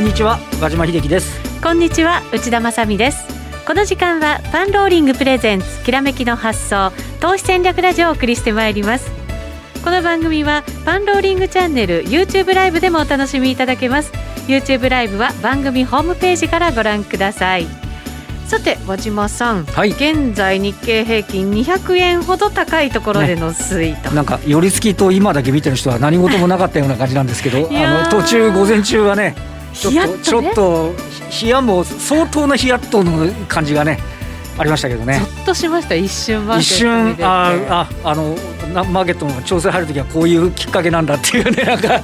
こんにちは和島秀樹です。こんにちは内田まさです。この時間はパンローリングプレゼンツきらめきの発想投資戦略ラジオをお送りしてまいります。この番組はパンローリングチャンネル YouTube ライブでもお楽しみいただけます。YouTube ライブは番組ホームページからご覧ください。さて和島さん、はい、現在日経平均200円ほど高いところでの推移と、ね、なんか寄り付きと今だけ見てる人は何事もなかったような感じなんですけど あの途中午前中はねちょっと、ね、ちょっと冷やも相当なヒヤッとの感じがねありましたけどね。ぞっとしました一瞬一瞬あああのマーケットの調整入る時はこういうきっかけなんだっていうねなんか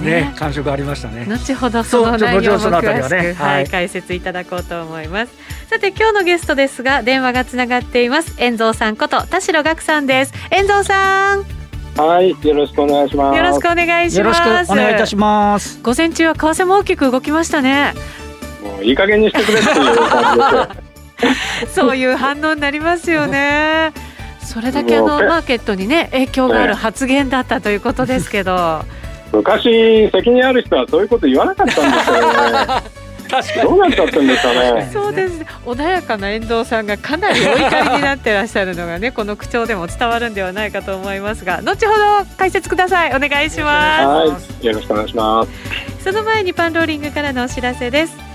ね感触ありましたね。後ほどその内容も詳しく、ね、はい、解説いただこうと思います。さて今日のゲストですが電話がつながっています。遠蔵さんこと田代岳さんです。遠蔵さん。はい、よろしくお願いします。よろしくお願いします。よろしくお願いいたします。午前中は為替も大きく動きましたね。もういい加減にしてくれっていう感じですそういう反応になりますよね。それだけあのマーケットにね影響がある発言だったということですけど。昔責任ある人はそういうこと言わなかったんですよね。確かにどうなっちゃったんですかね。そうですね。穏やかな遠藤さんがかなりお怒りになってらっしゃるのがね、この口調でも伝わるんではないかと思いますが、後ほど解説ください。お願いします。はい、よろしくお願いします。その前にパンローリングからのお知らせです。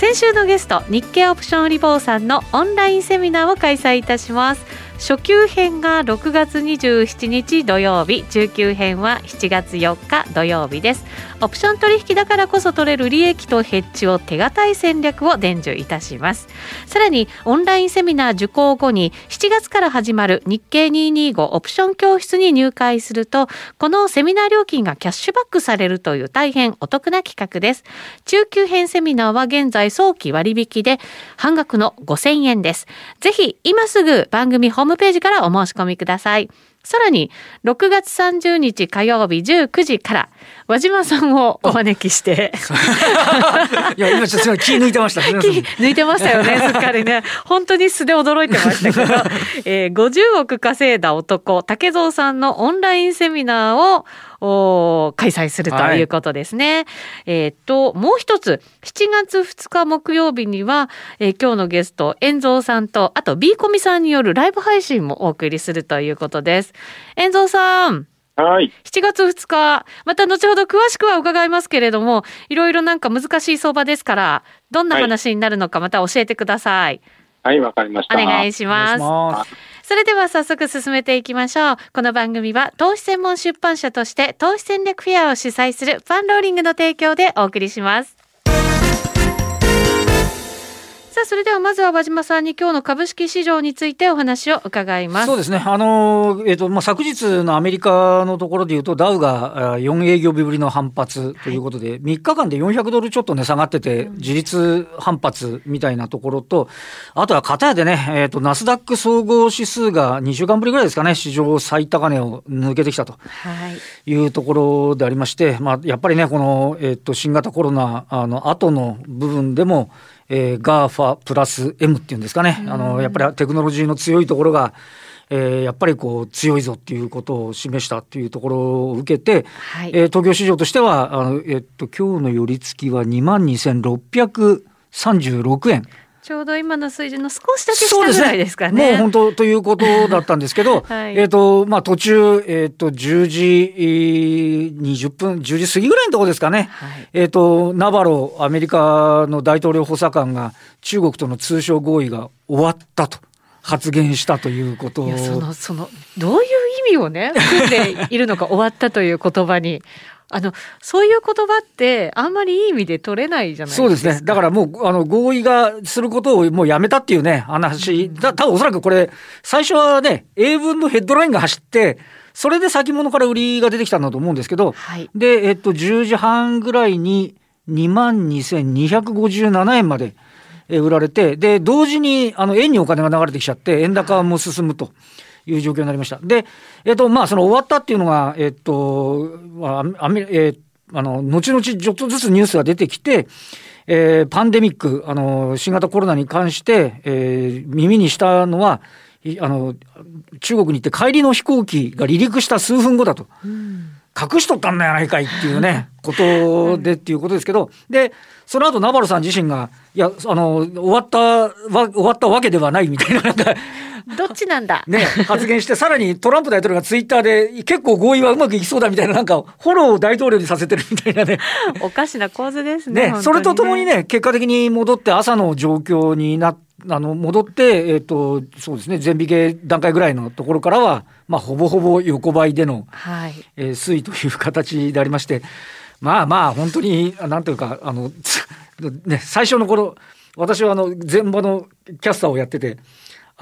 先週のゲスト日経オプションリボーさんのオンラインセミナーを開催いたします初級編が6月27日土曜日中級編は7月4日土曜日です。オプション取引だからこそ取れる利益とヘッジを手堅い戦略を伝授いたします。さらにオンラインセミナー受講後に7月から始まる日経225オプション教室に入会するとこのセミナー料金がキャッシュバックされるという大変お得な企画です。中級編セミナーは現在早期割引で半額の5000円です。ぜひ今すぐ番組ホームムページからお申し込みください。さらに6月30日火曜日19時から和島さんをお招きして いや今ちょっと気抜いてました気抜いてましたよね すっかりね本当に素で驚いてましたけど、えー、50億稼いだ男竹蔵さんのオンラインセミナーを開催するということですね。はい、えっ、と、もう一つ、7月2日木曜日には、えー、今日のゲスト、遠蔵さんと、あと B コミさんによるライブ配信もお送りするということです。遠蔵さん。はい。7月2日、また後ほど詳しくは伺いますけれども、いろいろなんか難しい相場ですから、どんな話になるのかまた教えてください。はい、わ、はい、かりました。お願いします。それでは早速進めていきましょう。この番組は投資専門出版社として投資戦略フェアを主催するパンローリングの提供でお送りします。さあそれではまずは和島さんに今日の株式市場についてお話を伺います。そうですね、あのえーとまあ、昨日のアメリカのところでいうと、ダウが4営業日ぶりの反発ということで、はい、3日間で400ドルちょっとね、下がってて、自立反発みたいなところと、あとは片やでね、えーと、ナスダック総合指数が2週間ぶりぐらいですかね、史上最高値を抜けてきたとい。うところでありまして、まあ、やっぱりね、この、えーと、新型コロナの後の部分でも、えー、GAFA プラス M っていうんですかね、あのやっぱりテクノロジーの強いところが、えー、やっぱりこう強いぞっていうことを示したっていうところを受けて、はい、えー、東京市場としてはあの、えっと今日の寄り付きは2万2636円。ちょうど今の水準の少しだけ下ぐらいですかね。もう本当ということだったんですけど、はい、えっ、と、まあ途中、えっ、ー、と、10時20分、10時過ぎぐらいのところですかね。はい、えっ、と、ナバロ、アメリカの大統領補佐官が中国との通商合意が終わったと。発言したということをそのそのどういう意味をね含んでいるのか終わったという言葉にあのそういう言葉ってあんまりいい意味で取れないじゃないですか。そうですね。だからもうあの合意がすることをもうやめたっていうね話。うん、た多分おそらくこれ最初はね英文のヘッドラインが走ってそれで先物から売りが出てきたんだと思うんですけど、はい、でえっと10時半ぐらいに2万2257円まで。売られてで同時にあの円にお金が流れてきちゃって円高も進むと。いう状況になりました。で、えっ、と、まあ、その終わったっていうのが、えっ、と、あメえー、あの、後々ちょっとずつニュースが出てきて、えー、パンデミック、あの、新型コロナに関して、えー、耳にしたのは、あの、中国に行って帰りの飛行機が離陸した数分後だと。うん隠しとったんだやないかいっていうね、ことでっていうことですけど、で、その後ナバロさん自身が、いや、あの、終わったわ、終わったわけではないみたいな、なんか、どっちなんだ？ね、発言して、さらにトランプ大統領がツイッターで、結構合意はうまくいきそうだみたいな、なんか、フォローを大統領にさせてるみたいなね。おかしな構図ですね。ね、それとともにね、結果的に戻って朝の状況になって、あの戻って、えーと、そうですね全引け段階ぐらいのところからは、まあ、ほぼほぼ横ばいでの、はいえー、推移という形でありましてまあまあ本当になんというかあの、ね、最初の頃私はあの前場のキャスターをやってて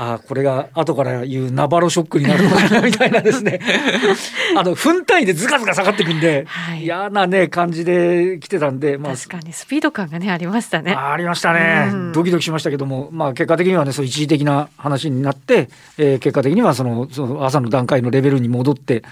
ああ、これが後から言うナバロショックになるのかなみたいなですね。あの、分単位でズカズカ下がってくんで、はい、嫌なね、感じで来てたんで、まあ。確かにスピード感がね、ありましたね。ありましたね、うん。ドキドキしましたけども、まあ結果的にはね、そう一時的な話になって、えー、結果的にはその、その朝の段階のレベルに戻って、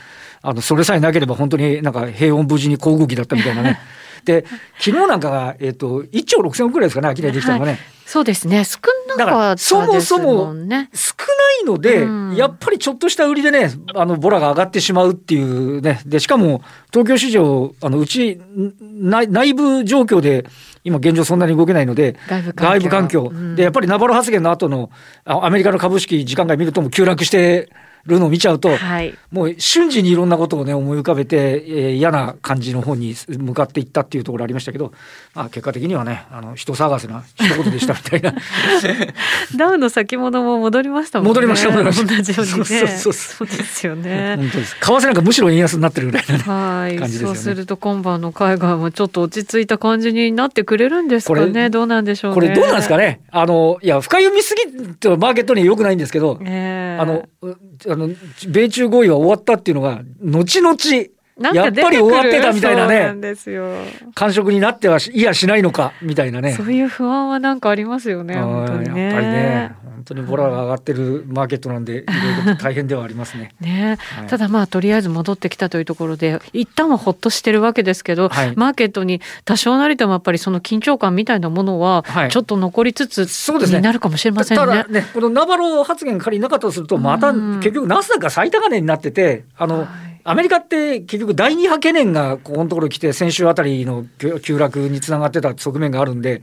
あの、それさえなければ本当になんか平穏無事に航空機だったみたいなね。で、昨日なんかが、えっ、ー、と、1兆6000億ぐらいですかね、秋田できたのがね。はいそうですね。少なかったそもそも少ないので、うん、やっぱりちょっとした売りでね、あの、ボラが上がってしまうっていうね。で、しかも、東京市場、あの、うち、内内部状況で、今現状そんなに動けないので、外部環境。で、やっぱりナバロ発言の後の、アメリカの株式時間外見るとも急落してるのを見ちゃうと、はい、もう瞬時にいろんなことをね、思い浮かべて、えー、嫌な感じの方に向かっていったっていうところありましたけど、まあ、結果的にはね、あの、人探せな一言でしたみたいな。ダウの先物も戻りましたもんね。戻りました、戻りました。同じようにね。そうそうそうですよね。本当です。為替なんかむしろ円安になってるぐらいな、ね、はい、感じですよね。そうすると今晩の海外もちょっと落ち着いた感じになってくれるんですかね。どうなんでしょうね。これどうなんですかね。あの、いや、深読みすぎとマーケットに良くないんですけど、えー、あの、あの、米中合意は終わったっていうのが、後々、やっぱり終わってたみたいなね。感触になってはいやしないのか、みたいなね。そういう不安はなんかありますよね、本当にね。やっぱりね。本当にボラが上がってるマーケットなんで、いろいろ大変ではありますね。ね、はい、ただまあ、とりあえず戻ってきたというところで、一旦はほっとしてるわけですけど、はい、マーケットに多少なりともやっぱりその緊張感みたいなものは、ちょっと残りつつ、そうですね。になるかもしれませんね。ただね、このナバロ発言仮になかったとすると、また結局ナスダックが最高値になってて、あの、はいアメリカって結局第二波懸念がここのところ来て、先週あたりの急落につながってた側面があるんで、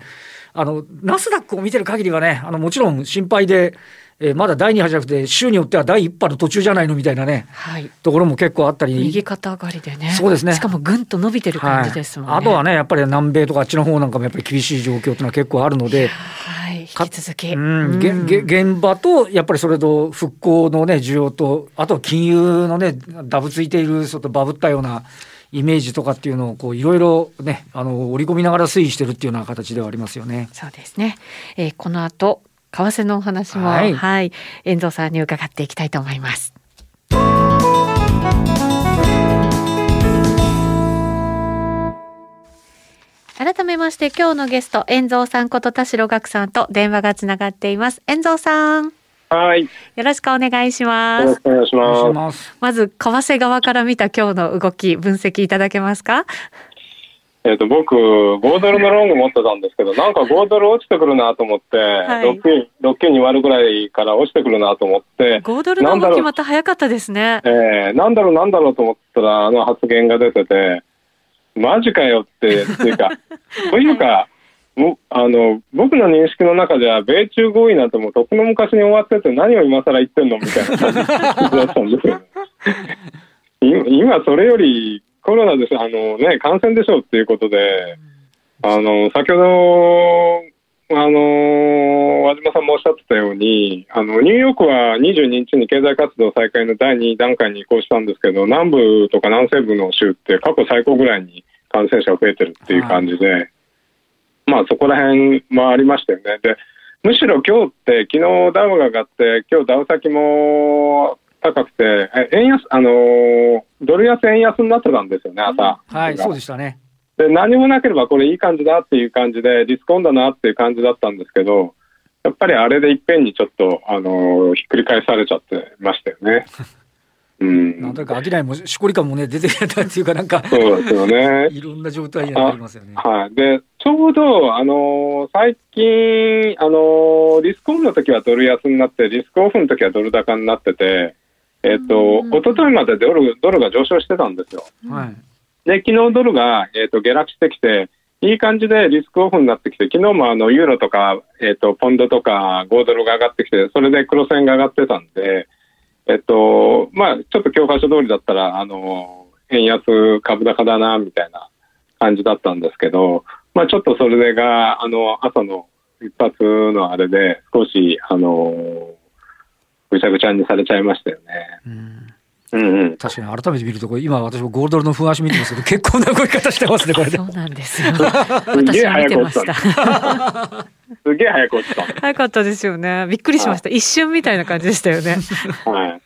あの、ナスダックを見てる限りはね、あの、もちろん心配で、えー、まだ第2波じゃなくて、週によっては第1波の途中じゃないのみたいなね、はい、ところも結構あったり。右肩上がりでね。そうですね。しかもぐんと伸びてる感じですもんね、はい。あとはね、やっぱり南米とかあっちの方なんかもやっぱり厳しい状況というのは結構あるので、はい、引き続き。うん、げげ現場と、やっぱりそれと復興のね、需要と、あと金融のね、ダブついている、ちょっとバブったような、イメージとかっていうのをこういろいろねあの織り込みながら推移してるっていうような形ではありますよね。そうですね。えー、この後為替のお話も、はい、はい、遠藤さんに伺っていきたいと思います。改めまして今日のゲスト遠藤さんこと田代岳さんと電話がつながっています遠藤さんはい。よろしくお願いします。よろしくお願いします。まず、為替側から見た今日の動き、分析いただけますか？えっ、と、僕、5ドルのロング持ってたんですけど、なんか5ドル落ちてくるなと思って、はい、6, 金6金2割ぐらいから落ちてくるなと思って、5ドルの動きまた早かったですね。えー、なんだろうなんだろうと思ったら、あの発言が出てて、マジかよって、っていうか、というか、もあの僕の認識の中では米中合意なんてもうとっくの昔に終わってて何を今更言ってんのみたいな感じだったんですよね。今それよりコロナであの、ね、感染でしょうっていうことで、あの先ほどあの和島さんもおっしゃってたようにあのニューヨークは22日に経済活動再開の第2段階に移行したんですけど南部とか南西部の州って過去最高ぐらいに感染者が増えてるっていう感じで。まあそこら辺もありましたよね。で、むしろ今日って昨日ダウが上がって、今日ダウ先も高くて、円安、あのー、ドル安円安になってたんですよね、朝。はい、そうでしたね。で、何もなければこれいい感じだっていう感じで、リスクオンだなっていう感じだったんですけど、やっぱりあれでいっぺんにちょっと、あのー、ひっくり返されちゃってましたよね。うん、なんというか、商いもしこり感もね、出てきたっていうか、なんか、そうですよね。いろんな状態になりますよね。はい。で、ちょうど、あのー、最近、あのー、リスクオンの時はドル安になって、リスクオフの時はドル高になってて、えっ、と、一昨日までドルドルが上昇してたんですよ。はい。で、昨日ドルが、えっ、と、下落してきて、いい感じでリスクオフになってきて、昨日もあの、ユーロとか、えっ、と、ポンドとか、5ドルが上がってきて、それで黒線が上がってたんで、えっと、まあ、ちょっと教科書通りだったら、あの、円安株高だな、みたいな感じだったんですけど、まあ、ちょっとそれが、あの、朝の一発のあれで、少し、あの、ぐちゃぐちゃにされちゃいましたよね。うんうんうん。確かに改めて見ると、これ今私もゴールドルの不安足見てますけど、結構な動き方してますね、これでそ。うなんですよ。私は見てました。すげえ早く落ちた。早かったですよね。びっくりしました。一瞬みたいな感じでしたよね。は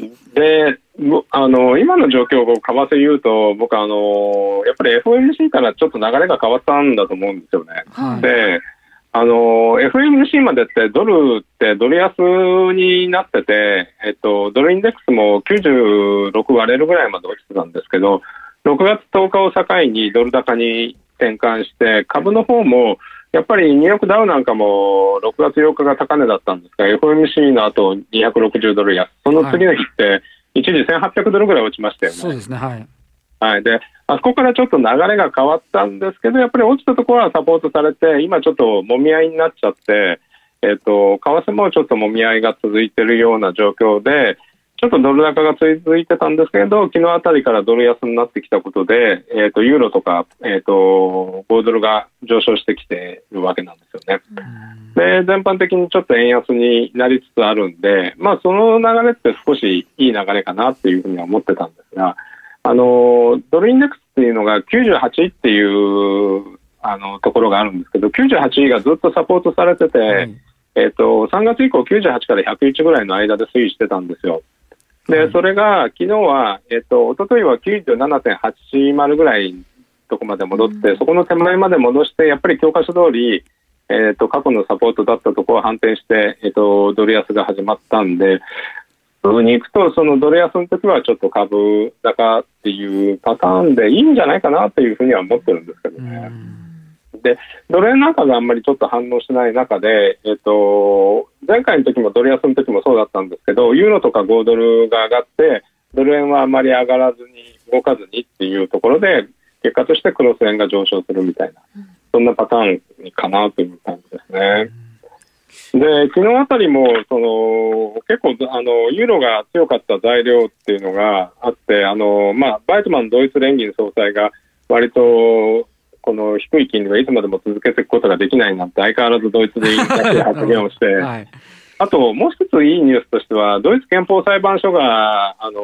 い。で、もあの、今の状況を為替言うと、僕あの、やっぱり FOMC からちょっと流れが変わったんだと思うんですよね。はいで、あの、FMC までってドルってドル安になってて、えっと、ドルインデックスも96割れるぐらいまで落ちてたんですけど、6月10日を境にドル高に転換して、株の方も、やっぱりニューヨークダウなんかも6月8日が高値だったんですが、FOMC の後260ドル安、その次の日って一時1800ドルぐらい落ちましたよね。そうですね、はい。はい。で、あそこからちょっと流れが変わったんですけど、やっぱり落ちたところはサポートされて、今ちょっと揉み合いになっちゃって、えっ、と、為替もちょっと揉み合いが続いてるような状況で、ちょっとドル高が続いてたんですけど、昨日あたりからドル安になってきたことで、えっ、と、ユーロとか、えっ、と、5ドルが上昇してきてるわけなんですよね。で、全般的にちょっと円安になりつつあるんで、まあ、その流れって少しいい流れかなっていうふうには思ってたんですが、あの、ドルインデックスっていうのが98っていう、あの、ところがあるんですけど、98がずっとサポートされてて、はい。えっと、3月以降98から101ぐらいの間で推移してたんですよ。で、それが昨日は、えっと、一昨日は97.80ぐらいのとこまで戻って、そこの手前まで戻して、やっぱり教科書通り、えっと、過去のサポートだったところを反転して、えっと、ドル安が始まったんで、に行くと、そのドル安の時はちょっと株高っていうパターンでいいんじゃないかなというふうには思ってるんですけどね。で、ドル円なんかがあんまりちょっと反応しない中で、えっ、と、前回の時もドル安の時もそうだったんですけど、ユーロとか5ドルが上がって、ドル円はあまり上がらずに動かずにっていうところで、結果としてクロス円が上昇するみたいな、そんなパターンかなという感じですね。で、昨日あたりも、その、結構、あの、ユーロが強かった材料っていうのがあって、あの、まあ、バイトマンドイツ連銀総裁が割と、この低い金利はいつまでも続けていくことができないなんて相変わらずドイツで言いたい発言をして、はい。あともう一ついいニュースとしては、ドイツ憲法裁判所が、あの、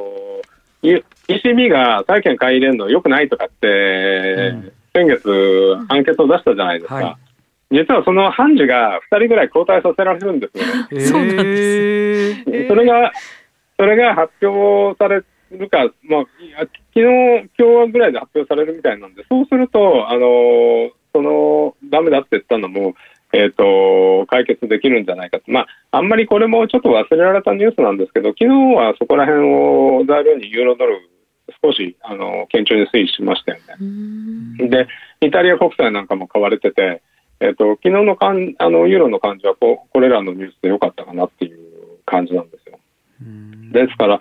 E- ECB が債券買い入れるの良くないとかって、うん先月判決を出したじゃないですか。はい実はその判事が2人ぐらい交代させられるんですよね。そうなんです。えーそれが、それが発表されるか、まあ、昨日、今日ぐらいで発表されるみたいなんで、そうすると、あの、その、ダメだって言ったのも、えっ、と、解決できるんじゃないかと。まあ、あんまりこれもちょっと忘れられたニュースなんですけど、昨日はそこら辺を材料にユーロドル、少し、あの、堅調に推移しましたよね。うんで、イタリア国債なんかも買われてて、えっ、と、昨日のかんあのユーロの感じはこ、これらのニュースで良かったかなっていう感じなんですよ。うんですから、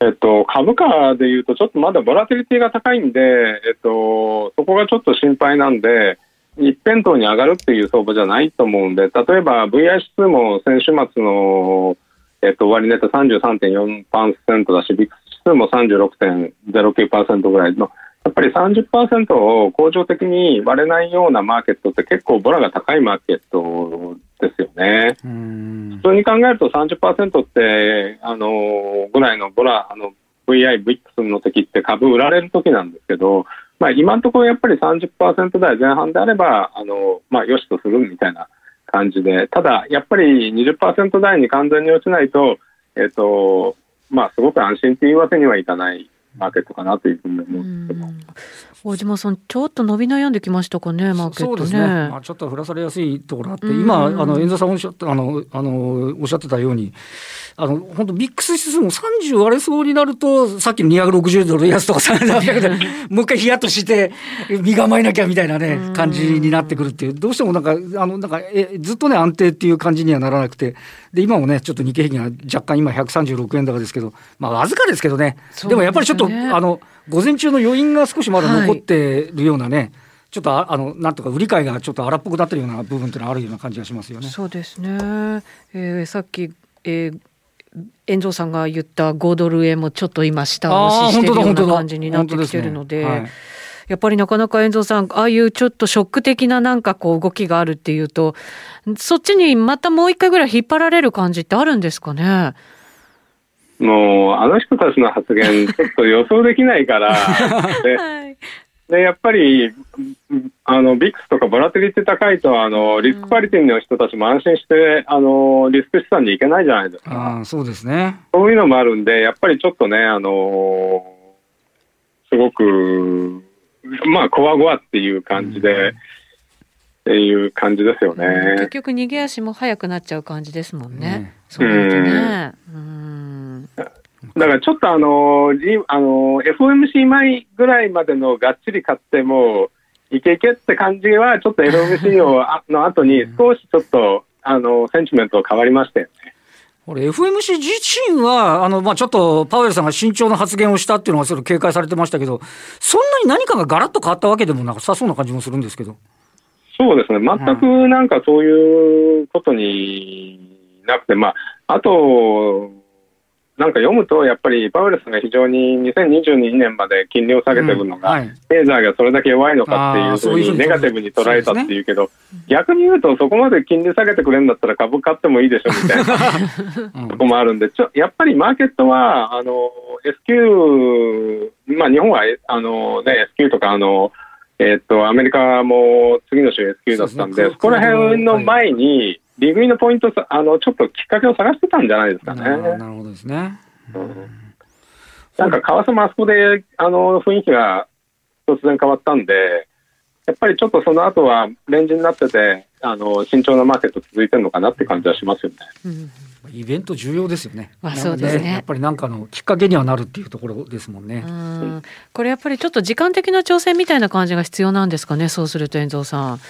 えっと、株価でいうと、ちょっとまだボラティリティが高いんで、えっと、そこがちょっと心配なんで、一辺倒に上がるっていう相場じゃないと思うんで、例えば VI 指数も先週末の、えっと、終値って33.4%だし、ビックス指数も36.09%ぐらいの、やっぱり30%を恒常的に割れないようなマーケットって結構ボラが高いマーケットですよね。うん普通に考えると30%って、あの、ぐらいのボラ、あの、VI、VIX の時って株売られる時なんですけど、まあ今のところやっぱり30%台前半であれば、あの、まあ良しとするみたいな感じで、ただやっぱり20%台に完全に落ちないと、えっ、と、まあすごく安心っていうわけにはいかないマーケットかなというふうに思うんです。大島さん、ちょっと伸び悩んできましたかね、マーケットね。そうですね。まあ、ちょっと降らされやすいところあって、今、あの、遠藤さんおっしゃった、あの、あの、おっしゃってたように、あの、本当ビックス指数も30割れそうになると、さっきの260ドル安とか300ドル、もう一回ヒヤッとして、身構えなきゃみたいなね、感じになってくるっていう、どうしてもなんか、あの、なんか、え、ずっとね、安定っていう感じにはならなくて、で、今もね、ちょっと日経平均は若干今136円高ですけど、まあ、わずかですけどね、でもやっぱりちょっと、あの、午前中の余韻が少しまだ残ってるようなね、はいちょっとあのなんとか売り買いがちょっと荒っぽくなってるような部分っていうのはあるような感じがしますよね。そうですね。えー、さっき、えー、遠藤さんが言った5ドル円もちょっと今下押ししてるような感じになってきてるので。やっぱりなかなか遠藤さん、ああいうちょっとショック的ななんかこう動きがあるっていうと、そっちにまたもう一回ぐらい引っ張られる感じってあるんですかね？もう、あの人たちの発言、ちょっと予想できないから、はい、で、やっぱり、あの、ビックスとかボラテリティ高いと、あの、リスクパリティの人たちも安心して、あの、リスク資産に行けないじゃないですか。あそうですね。そういうのもあるんで、やっぱりちょっとね、あの、すごく、まあ、こわごわっていう感じで、うん、っていう感じですよね。結局、逃げ足も速くなっちゃう感じですもんね。うん、そうですね。うんだからちょっとあの、あの FOMC 前ぐらいまでのがっちり買っても、いけいけって感じは、ちょっと FOMC を の後に少しちょっと、あの、センチメント変わりましたよね。これ FMC 自身は、あの、まあ、ちょっとパウエルさんが慎重な発言をしたっていうのがそれ警戒されてましたけど、そんなに何かがガラッと変わったわけでもなさそうな感じもするんですけど。そうですね。全くなんかそういうことになくて、まあ、あと、なんか読むと、やっぱりパウエルさんが非常に2022年まで金利を下げてるのが、経済がそれだけ弱いのかっていうふうにネガティブに捉えたっていうけど、ね、逆に言うと、そこまで金利下げてくれるんだったら株買ってもいいでしょみたいな とこもあるんで、ちょやっぱりマーケットは、あの、S q まあ日本はあの、ね、S q とかあの、えー、っと、アメリカも次の週 S q だったんで、そ、ね、こら辺の前に、利食いのポイントあの、ちょっときっかけを探してたんじゃないですかね。なるほどですね。うん、なんか、為替もあそこで、あの、雰囲気が突然変わったんで、やっぱりちょっとその後はレンジになってて、あの、慎重なマーケット続いてるのかなって感じはしますよね。うんイベント重要ですよね。まあ、そうですね。やっぱりなんかのきっかけにはなるっていうところですもんね。んこれやっぱりちょっと時間的な調整みたいな感じが必要なんですかね。そうすると遠藤さん。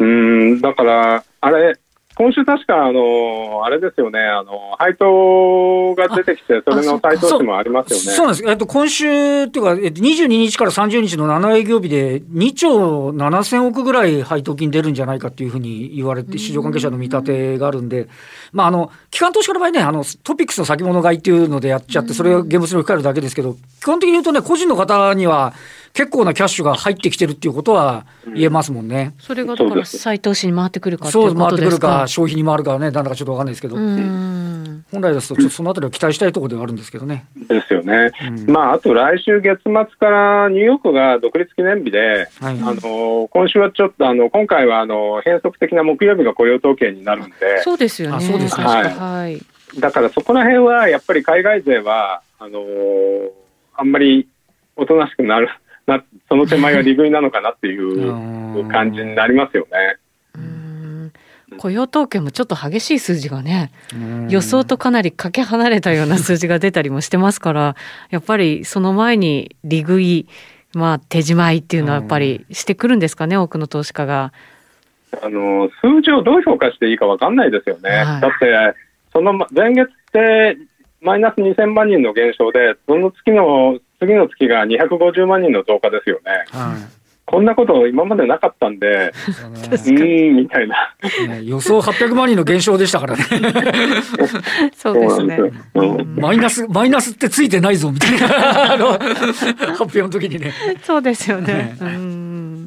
うんだからあれ今週確か、あの、あれですよね、あの、配当が出てきて、それの再投資もありますよね。そうなんです。えっと、今週っていうか、えっと、22日から30日の7営業日で、2兆7000億ぐらい配当金出るんじゃないかっていうふうに言われて、市場関係者の見立てがあるんで、まあ、あの、機関投資家の場合ね、あの、トピックスの先物買いっていうのでやっちゃって、それを現物に置き換えるだけですけど、基本的に言うとね、個人の方には、結構なキャッシュが入ってきてるっていうことは言えますもんね。それがだから再投資に回ってくるかそう回ってくるか消費に回るかねなんだかちょっとわかんないですけど本来ですとちょっとそのあたりは期待したいところではあるんですけどね。ですよね。うん、まああと来週月末からニューヨークが独立記念日で、はい、あの今週はちょっとあの今回はあの変則的な木曜日が雇用統計になるんで。そうですよね。そうですはい、はい。だからそこら辺はやっぱり海外勢はあのあんまりおとなしくなる。なその手前が利食いなのかなっていう 感じになりますよね。雇用統計もちょっと激しい数字がね予想とかなりかけ離れたような数字が出たりもしてますからやっぱりその前に利食い、まあ、手仕舞いっていうのはやっぱりしてくるんですかね多くの投資家が。あの数字をどう評価していいか分かんないですよね。はい、だってその前月ってマイナス2000万人の減少で、その月の次の月が250万人の増加ですよね。はいこんなこと今までなかったんで、うん、みたいな、ね。予想800万人の減少でしたからね。そうですね。マイナス、マイナスってついてないぞ、みたいな 発表の時にね。そうですよね。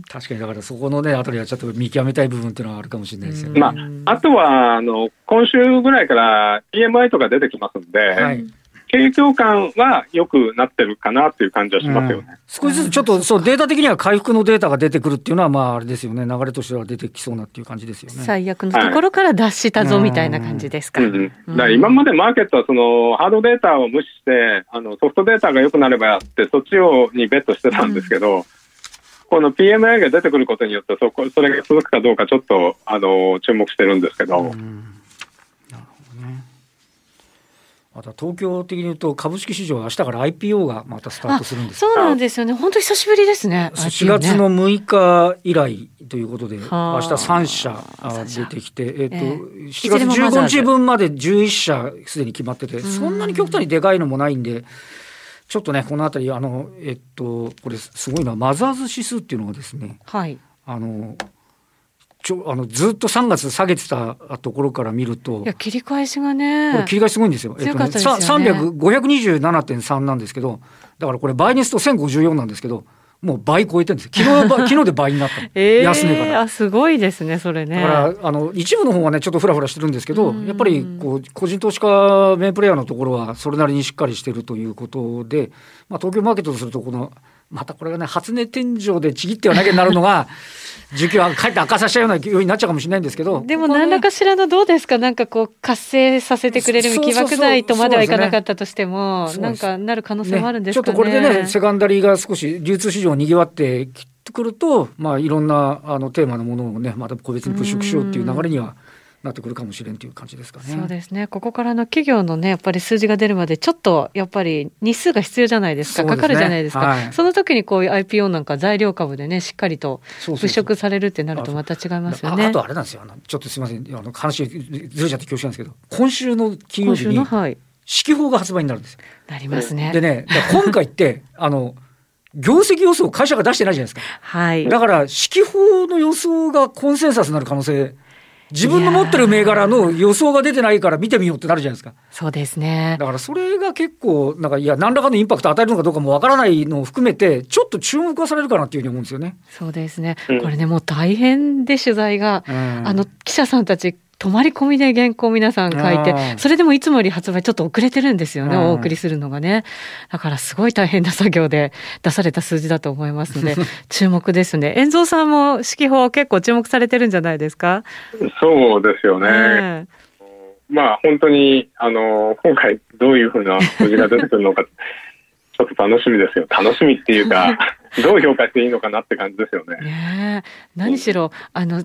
確かに、だからそこのね、あたりはちょっと見極めたい部分っていうのはあるかもしれないですよね。まあ、あとは、あの、今週ぐらいから PMI とか出てきますんで、はい景況感は良くなってるかなっていう感じはしますよね、うん、少しずつちょっとそうデータ的には回復のデータが出てくるっていうのは、まあ、あれですよね、流れとしては出てきそうなっていう感じですよね。最悪のところから脱したぞ、みたいな感じですか。うん、だから今までマーケットはそのハードデータを無視して、あのソフトデータが良くなればやって、そっちをにベットしてたんですけど、この PMI が出てくることによってそこ、それが続くかどうか、ちょっとあの注目してるんですけど。うんなるほどね。また東京的に言うと株式市場は明日から IPO がまたスタートするんですそうなんですよね。本当久しぶりですね。4月の6日以来ということで、はあ明日3社あ三社出てきて、えっ、と、ええ7いずれ月もマザーズ15日分まで11社すでに決まってて、んそんなに極端にでかいのもないんで、ちょっとね、このあたり、あの、えっと、これすごいのは、マザーズ指数っていうのがですね、はい。あの、ちょあのずっと3月下げてたところから見るといや、切り返しがこねれ。切り替えすごいんですよ。強かったですよねさ300 527.3なんですけど、だからこれ倍にすると1054なんですけど、もう倍超えてるんですよ。昨日ば 昨日で倍になったの。ええ安値から。あ、すごいですね、それね。だからあの一部の方はねちょっとフラフラしてるんですけどうんやっぱりこう個人投資家名プレイヤーのところはそれなりにしっかりしてるということで、まあ、東京マーケットとするとこのまたこれがね初値天井でちぎってはなきゃなるのが 需給はかえって悪化させちゃうような要因になっちゃうかもしれないんですけどでも何らかしらのどうですか？なんかこう活性させてくれる起爆剤とまではいかなかったとしても、なんかなる可能性もあるんですかね。ちょっとこれでねセカンダリーが少し流通市場にぎわってくると、まあ、いろんなあのテーマのものをねまた個別にプッシュしようっていう流れにはなってくるかもしれんという感じですかね。そうですね。ここからの企業のね、やっぱり数字が出るまで、ちょっとやっぱり日数が必要じゃないですか。すねかかるじゃないですか。はいその時にこういう IPO なんか材料株でね、しっかりとそうそうそう物色されるってなるとまた違いますよね。ああとあれなんですよあのちょっとすみませんあの話ずれちゃって恐縮なんですけど今週の金曜今日に。四季報が発売になるんですよ。なりますね。でね今回って あの業績予想を会社が出してないじゃないですか。はい。だから四季報の予想がコンセンサスになる可能性自分の持ってる銘柄の予想が出てないから見てみようってなるじゃないですか。そうですね。だからそれが結構なんかいや何らかのインパクト与えるのかどうかもわからないのを含めてちょっと注目はされるかなっていうふうに思うんですよね。そうですね。うんこれね、もう大変で取材が、うんあの記者さんたち泊まり込みで原稿皆さん書いてうんそれでもいつもより発売ちょっと遅れてるんですよね、うん。お送りするのがね。だからすごい大変な作業で出された数字だと思いますので 注目ですね。遠蔵さんも指揮法結構注目されてるんじゃないですか、そうですよね。えまあ本当に、あの、今回どういうふうな数字が出てくるのか、ちょっと楽しみですよ。楽しみっていうか、どう評価していいのかなって感じですよえね。ねえ。何しろあの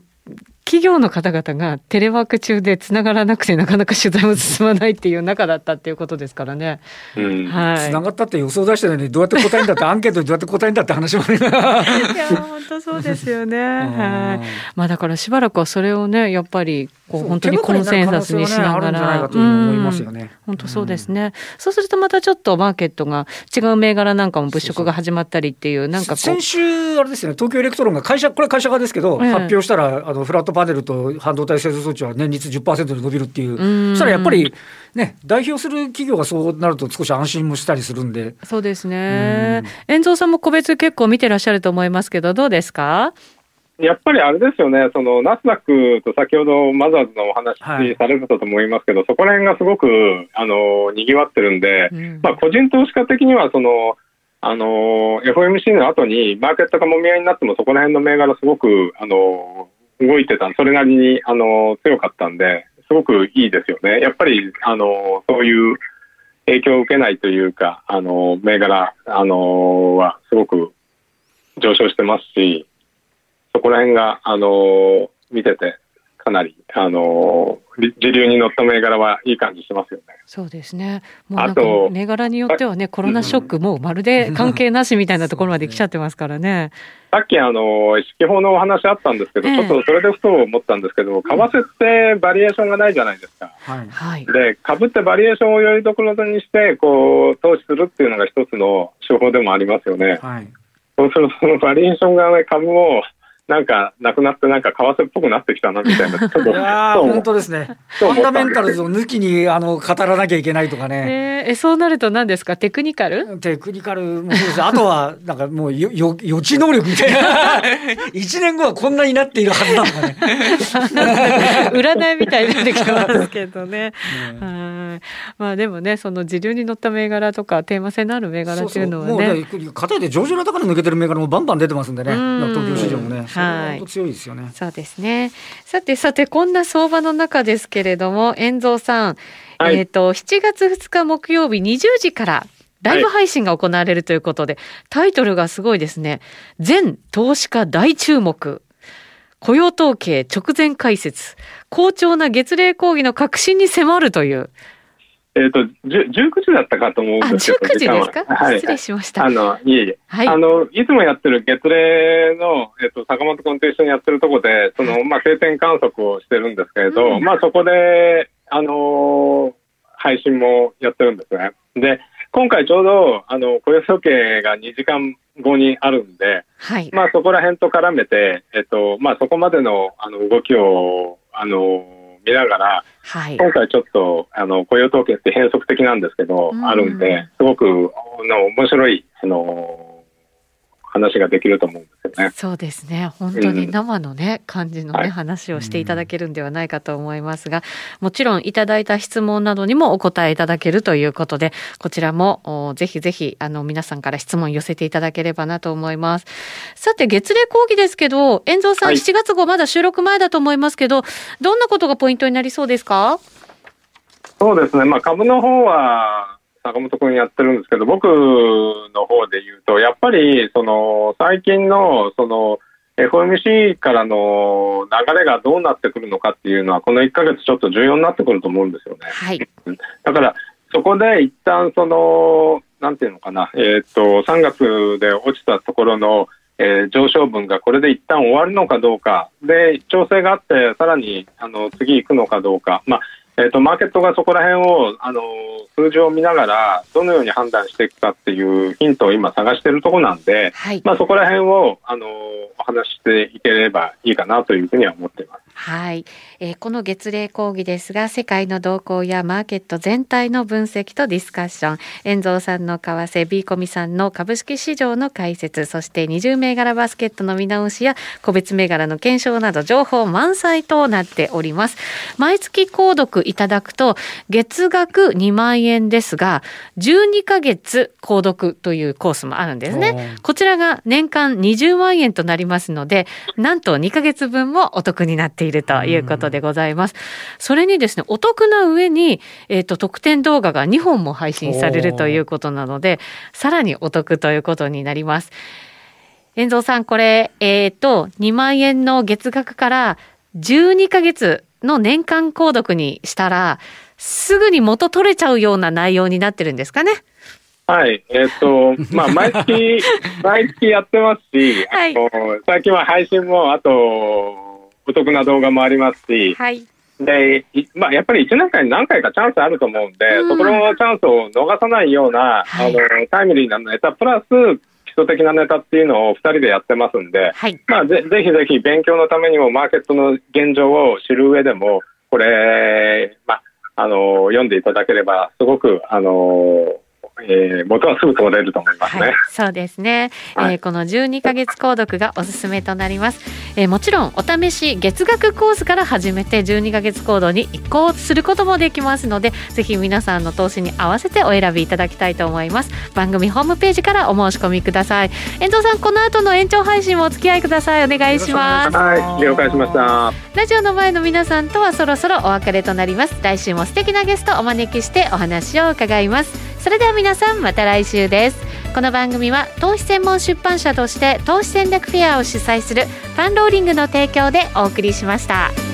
企業の方々がテレワーク中でつながらなくてなかなか取材も進まないっていう中だったっていうことですからね。うん。はい。つながったって予想出してるのにどうやって答えんだってアンケートにどうやって答えんだって話もある いや本当そうですよね。はい。まあだからしばらくはそれをねやっぱりこう本当にコンセンサスにしながらかというふうに思いますよね。本当そうですね、そうするとまたちょっとマーケットが違う銘柄なんかも物色が始まったりっていうなんかこう先週あれですよね東京エレクトロンが会社これ会社側ですけど、ええ発表したらあのフラットパネルと半導体製造装置は年率10%で伸びるっていう。うん。そしたらやっぱりね代表する企業がそうなると少し安心もしたりするんで。そうですね。遠蔵さんも個別結構見てらっしゃると思いますけどどうですか？やっぱりあれですよね、そのナスダックと先ほどマザーズのお話はい。されてたと思いますけど、そこら辺がすごくあの賑わってるんで、うん。まあ、個人投資家的にはその、あの FOMC の後にマーケットがもみ合いになっても、そこら辺の銘柄、すごくあの動いてた、それなりにあの強かったんで、すごくいいですよね。やっぱりあのそういう影響を受けないというか、あの銘柄あのはすごく上昇してますし、そこら辺が、あの見てて、かなり、あのーり時流に乗った銘柄はいい感じしてますよね。そうですねもうあと銘柄によってはねコロナショックもうまるで関係なしみたいなところまで来ちゃってますからね。さっき、あのー、指揮法のお話あったんですけど、ええちょっとそれでふと思ったんですけど、為替ってバリエーションがないじゃないですか。はいはいで、株ってバリエーションをよりどころにして、こう、投資するっていうのが一つの手法でもありますよね。はいそうすると、そのバリエーションがね、株を、なんか、なくなって、なんか、為替っぽくなってきたな、みたいな。ちょっといや本当ですねファンダメンタルズを抜きにあの語らなきゃいけないとかね。えーえそうなると何ですか？テクニカル？テクニカルもそうです あとは、なんかもうよ、よ、予知能力みたいな。一年後はこんなになっているはずだとかね。占いみたいになってきてますけどね。はいまあでもねその時流に乗った銘柄とかテーマ性のある銘柄っていうのはそうそうね。もうね、で上場の高値抜けてる銘柄もバンバン出てますんでね、うん東京市場もね、ははい本当強いですよね。そうですね。さてさてこんな相場の中ですけれども遠蔵さん、はいえっ、と7月2日木曜日20時からライブ配信が行われるということで、はい、タイトルがすごいですね。全投資家大注目。雇用統計直前解説。好調な月例講義の革新に迫るという。えっ、ー、と、19時だったかと思うんですけど。あ、19時ですか、はい、失礼しました。あの、いえいえ。はい。あの、いつもやってる月例の、えっ、ー、と、坂本君と一緒にやってるとこで、その、まあ、定点観測をしてるんですけれど、うん、まあ、そこで、あのー、配信もやってるんですね。で、今回ちょうど、あの、雇用統計が2時間後にあるんで、はい。まあ、そこら辺と絡めて、えっと、まあ、そこまでの、あの、動きを、あの、見ながら、はい、今回ちょっとあの雇用統計って変則的なんですけど、うん、あるんで、すごくの面白いあの話ができると思うんですよね。そうですね。本当に生のね、うん、感じのね、はい、話をしていただけるんではないかと思いますが、もちろんいただいた質問などにもお答えいただけるということで、こちらもぜひぜひあの皆さんから質問寄せていただければなと思います。さて月例講義ですけど、遠蔵さん、はい、7月号まだ収録前だと思いますけど、どんなことがポイントになりそうですか？そうですね。まあ株の方は坂本君やってるんですけど、僕の方で言うと、やっぱり、その、最近の、その、FOMC からの流れがどうなってくるのかっていうのは、この1か月ちょっと重要になってくると思うんですよね。はい。だから、そこで一旦その、なんていうのかな、えっ、と、3月で落ちたところの、えー、上昇分がこれで一旦終わるのかどうか、で、調整があって、さらに、あの、次行くのかどうか、まあ、えーと、マーケットがそこら辺をあの数字を見ながらどのように判断していくかっていうヒントを今探しているところなんで、はい、まあ、そこら辺をあのお話していければいいかなというふうには思っています。はい、えー、この月例講義ですが世界の動向やマーケット全体の分析とディスカッション。遠蔵さんの為替 B コミさんの株式市場の解説そして20銘柄バスケットの見直しや個別銘柄の検証など情報満載となっております。毎月購読いただくと月額2万円ですが12ヶ月購読というコースもあるんですねこちらが年間20万円となりますのでなんと2ヶ月分もお得になっているということでございます。それにですね、お得な上に、えっ、ー、と、特典動画が2本も配信されるということなので、さらにお得ということになります。遠蔵さん、これ、えっ、ー、と、2万円の月額から12ヶ月の年間購読にしたら、すぐに元取れちゃうような内容になってるんですかね？はい。えっ、ー、と、まあ、毎月、毎月やってますし、はい、最近は配信も、あと、お得な動画もありますし、はい、で、まあ、やっぱり1年間に何回かチャンスあると思うんで、うん、そこのチャンスを逃さないような、はい、あのタイムリーなネタ、プラス基礎的なネタっていうのを2人でやってますんで、はい、まあぜ、ぜひぜひ勉強のためにもマーケットの現状を知る上でも、これ、まあ、あの、読んでいただければ、すごく、あの、えー、元はすぐ取れると思いますね。はい、そうですね、はい、えー、この12ヶ月購読がおすすめとなります、えー、もちろんお試し月額コースから始めて12ヶ月行動に移行することもできますのでぜひ皆さんの投資に合わせてお選びいただきたいと思います。番組ホームページからお申し込みください。遠藤さんこの後の延長配信もお付き合いください。お願いします。はい了解しました。ラジオの前の皆さんとはそろそろお別れとなります。来週も素敵なゲストお招きしてお話を伺いますそれでは皆さんまた来週ですこの番組は投資専門出版社として投資戦略フェアを主催するファンローリングの提供でお送りしました。